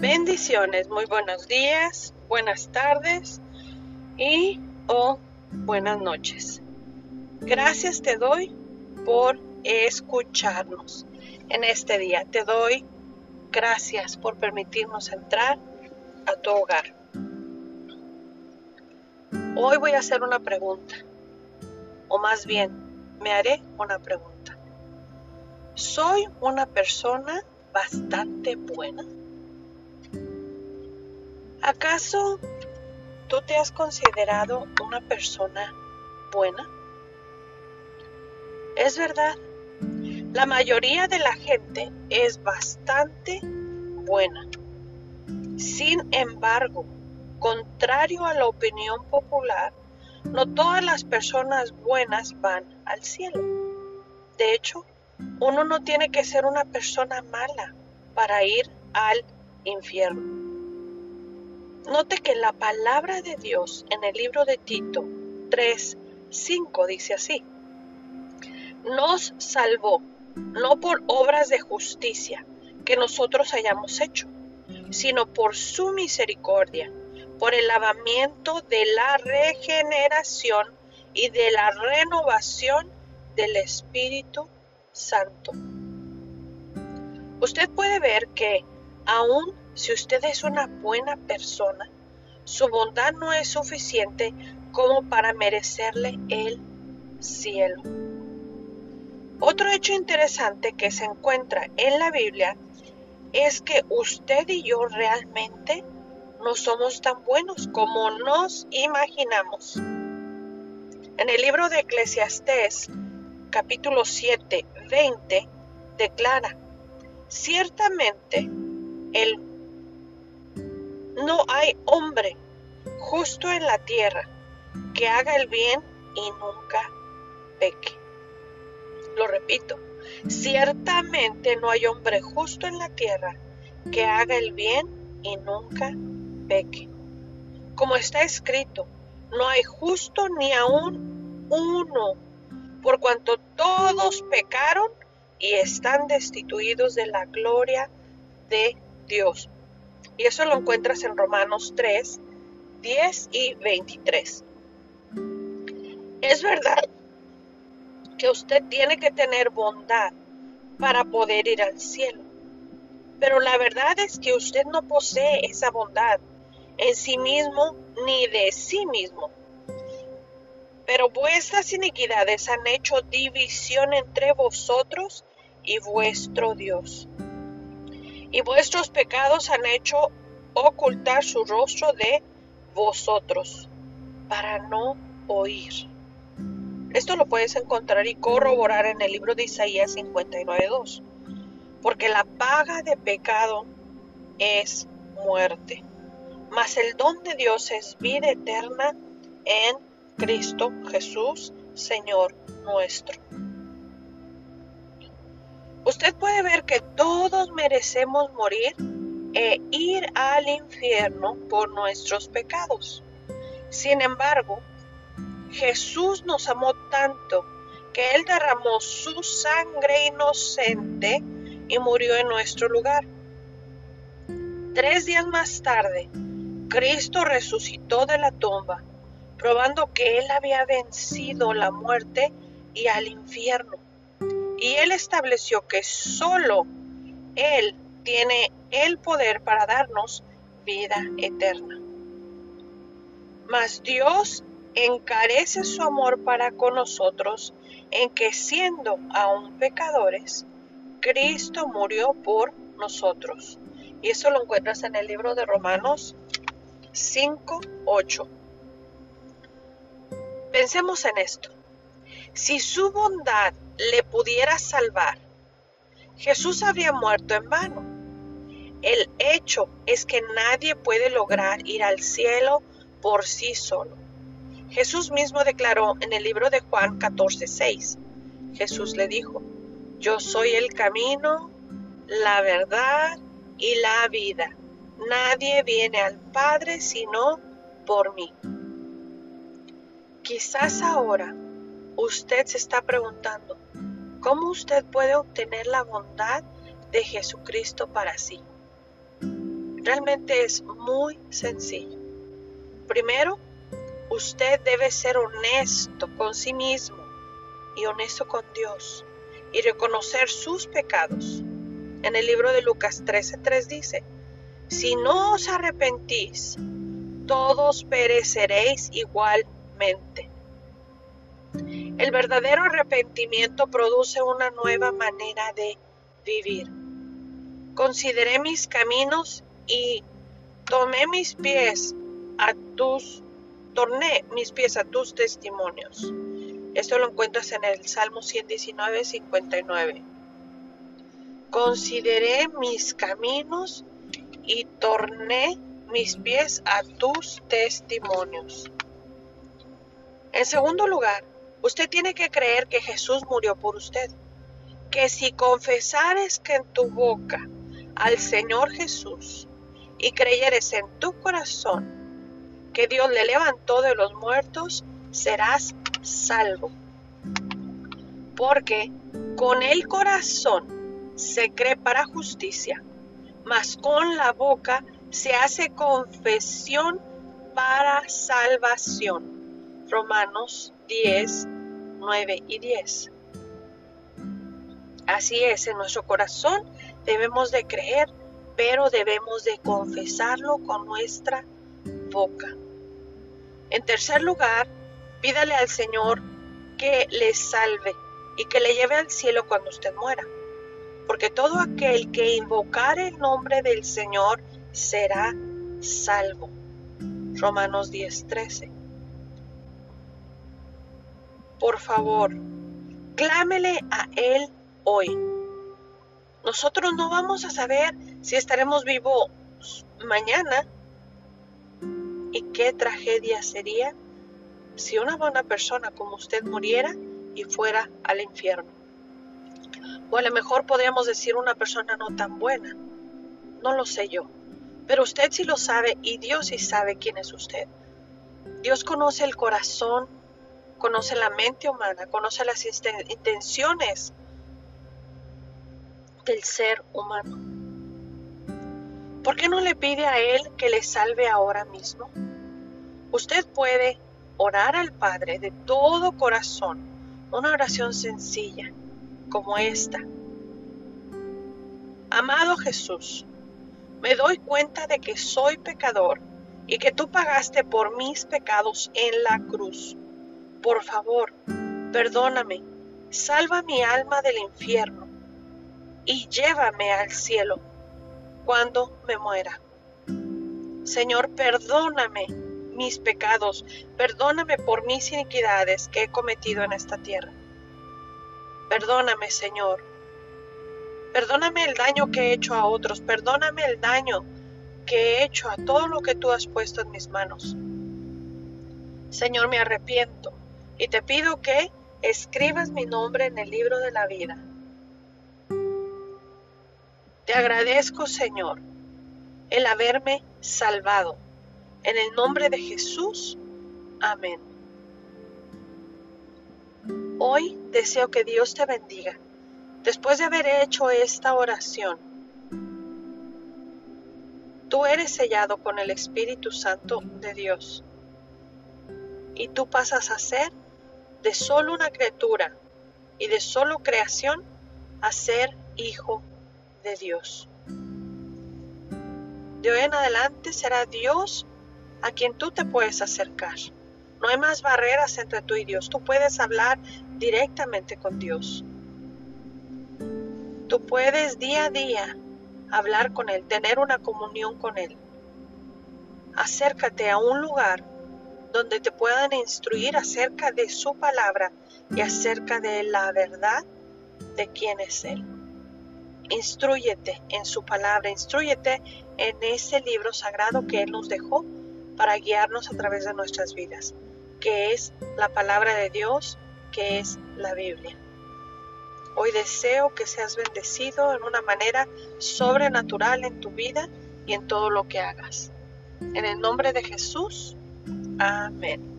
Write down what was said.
Bendiciones, muy buenos días, buenas tardes y o buenas noches. Gracias te doy por escucharnos en este día. Te doy gracias por permitirnos entrar a tu hogar. Hoy voy a hacer una pregunta, o más bien, me haré una pregunta. ¿Soy una persona bastante buena? ¿Acaso tú te has considerado una persona buena? Es verdad, la mayoría de la gente es bastante buena. Sin embargo, contrario a la opinión popular, no todas las personas buenas van al cielo. De hecho, uno no tiene que ser una persona mala para ir al infierno. Note que la palabra de Dios en el libro de Tito 3, 5 dice así. Nos salvó, no por obras de justicia que nosotros hayamos hecho, sino por su misericordia, por el lavamiento de la regeneración y de la renovación del Espíritu Santo. Usted puede ver que aún si usted es una buena persona, su bondad no es suficiente como para merecerle el cielo. Otro hecho interesante que se encuentra en la Biblia es que usted y yo realmente no somos tan buenos como nos imaginamos. En el libro de Eclesiastés, capítulo 7, 20, declara, ciertamente el no hay hombre justo en la tierra que haga el bien y nunca peque. Lo repito, ciertamente no hay hombre justo en la tierra que haga el bien y nunca peque. Como está escrito, no hay justo ni aún uno, por cuanto todos pecaron y están destituidos de la gloria de Dios. Y eso lo encuentras en Romanos 3, 10 y 23. Es verdad que usted tiene que tener bondad para poder ir al cielo. Pero la verdad es que usted no posee esa bondad en sí mismo ni de sí mismo. Pero vuestras iniquidades han hecho división entre vosotros y vuestro Dios y vuestros pecados han hecho ocultar su rostro de vosotros para no oír. Esto lo puedes encontrar y corroborar en el libro de Isaías 59.2. Porque la paga de pecado es muerte, mas el don de Dios es vida eterna en Cristo Jesús, Señor nuestro. Usted puede ver que todos merecemos morir e ir al infierno por nuestros pecados. Sin embargo, Jesús nos amó tanto que Él derramó su sangre inocente y murió en nuestro lugar. Tres días más tarde, Cristo resucitó de la tumba, probando que Él había vencido la muerte y al infierno y él estableció que solo él tiene el poder para darnos vida eterna. Mas Dios encarece su amor para con nosotros en que siendo aún pecadores, Cristo murió por nosotros. Y eso lo encuentras en el libro de Romanos 5, 8. Pensemos en esto. Si su bondad le pudiera salvar, Jesús habría muerto en vano. El hecho es que nadie puede lograr ir al cielo por sí solo. Jesús mismo declaró en el libro de Juan 14:6. Jesús le dijo, yo soy el camino, la verdad y la vida. Nadie viene al Padre sino por mí. Quizás ahora usted se está preguntando, ¿cómo usted puede obtener la bondad de Jesucristo para sí? Realmente es muy sencillo. Primero, usted debe ser honesto con sí mismo y honesto con Dios y reconocer sus pecados. En el libro de Lucas 13:3 dice, si no os arrepentís, todos pereceréis igualmente. El verdadero arrepentimiento produce una nueva manera de vivir. Consideré mis caminos y tomé mis pies a tus torné mis pies a tus testimonios. Esto lo encuentras en el Salmo 119, 59. Consideré mis caminos y torné mis pies a tus testimonios. En segundo lugar, usted tiene que creer que Jesús murió por usted. Que si confesares que en tu boca al Señor Jesús y creyeres en tu corazón que Dios le levantó de los muertos, serás salvo. Porque con el corazón se cree para justicia, mas con la boca se hace confesión para salvación. Romanos 10, 9 y 10. Así es, en nuestro corazón debemos de creer, pero debemos de confesarlo con nuestra boca. En tercer lugar, pídale al Señor que le salve y que le lleve al cielo cuando usted muera. Porque todo aquel que invocar el nombre del Señor será salvo. Romanos 10:13. Por favor, clámele a Él hoy. Nosotros no vamos a saber si estaremos vivos mañana. ¿Y qué tragedia sería si una buena persona como usted muriera y fuera al infierno? O a lo mejor podríamos decir una persona no tan buena. No lo sé yo. Pero usted sí lo sabe y Dios sí sabe quién es usted. Dios conoce el corazón, conoce la mente humana, conoce las intenciones del ser humano. ¿Por qué no le pide a Él que le salve ahora mismo? Usted puede orar al Padre de todo corazón, una oración sencilla como esta. Amado Jesús, me doy cuenta de que soy pecador y que tú pagaste por mis pecados en la cruz. Por favor, perdóname, salva mi alma del infierno y llévame al cielo cuando me muera. Señor, perdóname mis pecados, perdóname por mis iniquidades que he cometido en esta tierra. Perdóname, Señor, Perdóname el daño que he hecho a otros, perdóname el daño que he hecho a todo lo que tú has puesto en mis manos. Señor, me arrepiento y te pido que escribas mi nombre en el libro de la vida. Te agradezco, Señor, el haberme salvado. En el nombre de Jesús. Amén. Hoy deseo que Dios te bendiga Después de haber hecho esta oración, tú eres sellado con el Espíritu Santo de Dios y tú pasas a ser de solo una criatura y de solo creación a ser hijo de Dios. De hoy en adelante será Dios a quien tú te puedes acercar. No hay más barreras entre tú y Dios. Tú puedes hablar directamente con Dios. Tú puedes día a día hablar con Él, tener una comunión con Él. Acércate a un lugar donde te puedan instruir acerca de su palabra y acerca de la verdad de quién es Él. Instruyete en su palabra, instruyete en ese libro sagrado que Él nos dejó para guiarnos a través de nuestras vidas, que es la palabra de Dios, que es la Biblia. Hoy deseo que seas bendecido en una manera sobrenatural en tu vida y en todo lo que hagas. En el nombre de Jesús. Amén.